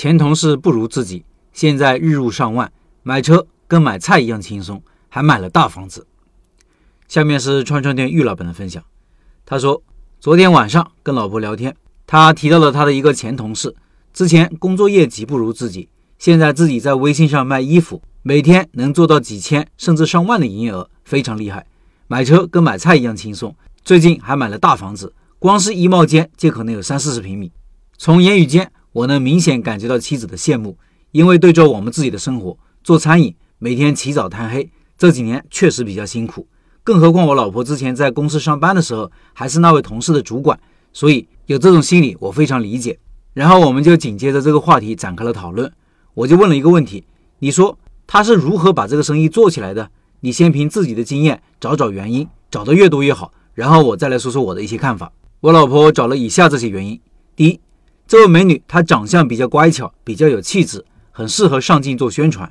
前同事不如自己，现在日入上万，买车跟买菜一样轻松，还买了大房子。下面是串串店玉老板的分享，他说，昨天晚上跟老婆聊天，他提到了他的一个前同事，之前工作业绩不如自己，现在自己在微信上卖衣服，每天能做到几千甚至上万的营业额，非常厉害。买车跟买菜一样轻松，最近还买了大房子，光是衣帽间就可能有三四十平米。从言语间。我能明显感觉到妻子的羡慕，因为对着我们自己的生活，做餐饮每天起早贪黑，这几年确实比较辛苦。更何况我老婆之前在公司上班的时候，还是那位同事的主管，所以有这种心理，我非常理解。然后我们就紧接着这个话题展开了讨论，我就问了一个问题：你说他是如何把这个生意做起来的？你先凭自己的经验找找原因，找得越多越好。然后我再来说说我的一些看法。我老婆找了以下这些原因：第一。这位美女，她长相比较乖巧，比较有气质，很适合上镜做宣传。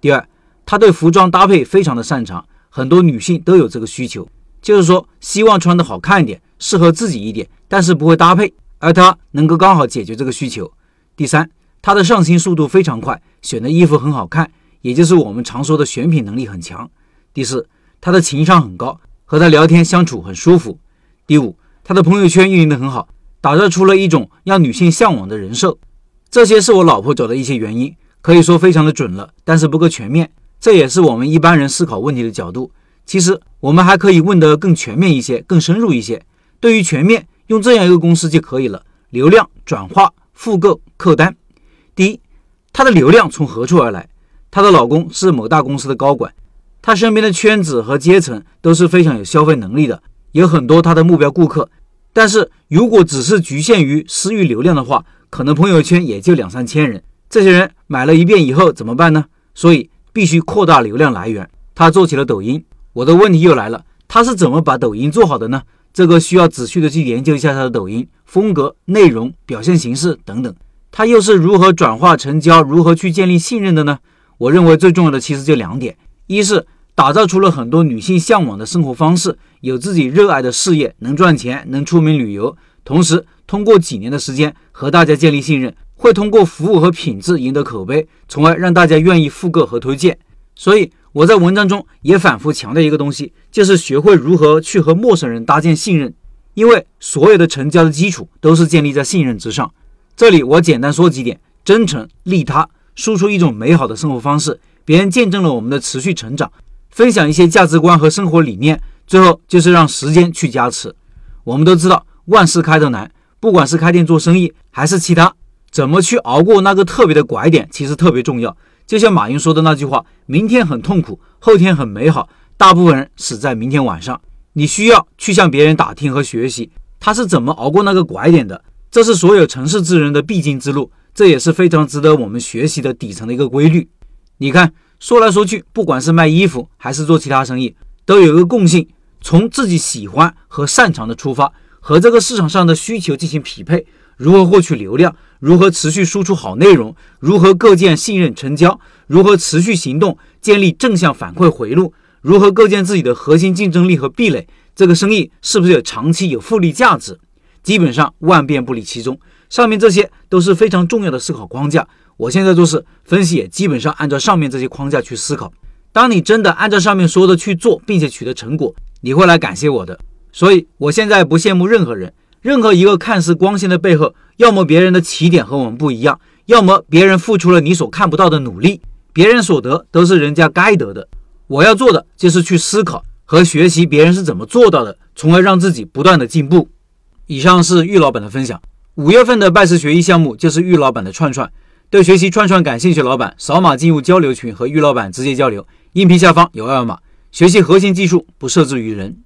第二，她对服装搭配非常的擅长，很多女性都有这个需求，就是说希望穿的好看一点，适合自己一点，但是不会搭配，而她能够刚好解决这个需求。第三，她的上新速度非常快，选的衣服很好看，也就是我们常说的选品能力很强。第四，她的情商很高，和她聊天相处很舒服。第五，她的朋友圈运营的很好。打造出了一种让女性向往的人设，这些是我老婆找的一些原因，可以说非常的准了，但是不够全面。这也是我们一般人思考问题的角度。其实我们还可以问得更全面一些，更深入一些。对于全面，用这样一个公式就可以了：流量、转化、复购、客单。第一，她的流量从何处而来？她的老公是某大公司的高管，她身边的圈子和阶层都是非常有消费能力的，有很多她的目标顾客。但是如果只是局限于私域流量的话，可能朋友圈也就两三千人。这些人买了一遍以后怎么办呢？所以必须扩大流量来源。他做起了抖音。我的问题又来了，他是怎么把抖音做好的呢？这个需要仔细的去研究一下他的抖音风格、内容、表现形式等等。他又是如何转化成交、如何去建立信任的呢？我认为最重要的其实就两点：一是。打造出了很多女性向往的生活方式，有自己热爱的事业，能赚钱，能出名旅游。同时，通过几年的时间和大家建立信任，会通过服务和品质赢得口碑，从而让大家愿意复购和推荐。所以，我在文章中也反复强调一个东西，就是学会如何去和陌生人搭建信任，因为所有的成交的基础都是建立在信任之上。这里我简单说几点：真诚、利他，输出一种美好的生活方式，别人见证了我们的持续成长。分享一些价值观和生活理念，最后就是让时间去加持。我们都知道万事开头难，不管是开店做生意还是其他，怎么去熬过那个特别的拐点，其实特别重要。就像马云说的那句话：“明天很痛苦，后天很美好，大部分人死在明天晚上。”你需要去向别人打听和学习，他是怎么熬过那个拐点的。这是所有成事之人的必经之路，这也是非常值得我们学习的底层的一个规律。你看。说来说去，不管是卖衣服还是做其他生意，都有一个共性：从自己喜欢和擅长的出发，和这个市场上的需求进行匹配。如何获取流量？如何持续输出好内容？如何构建信任成交？如何持续行动，建立正向反馈回路？如何构建自己的核心竞争力和壁垒？这个生意是不是有长期有复利价值？基本上万变不离其中。上面这些都是非常重要的思考框架。我现在做事分析也基本上按照上面这些框架去思考。当你真的按照上面说的去做，并且取得成果，你会来感谢我的。所以，我现在不羡慕任何人。任何一个看似光鲜的背后，要么别人的起点和我们不一样，要么别人付出了你所看不到的努力。别人所得都是人家该得的。我要做的就是去思考和学习别人是怎么做到的，从而让自己不断的进步。以上是玉老板的分享。五月份的拜师学艺项目就是玉老板的串串。对学习串串感兴趣老板，扫码进入交流群和玉老板直接交流。音频下方有二维码，学习核心技术不设置于人。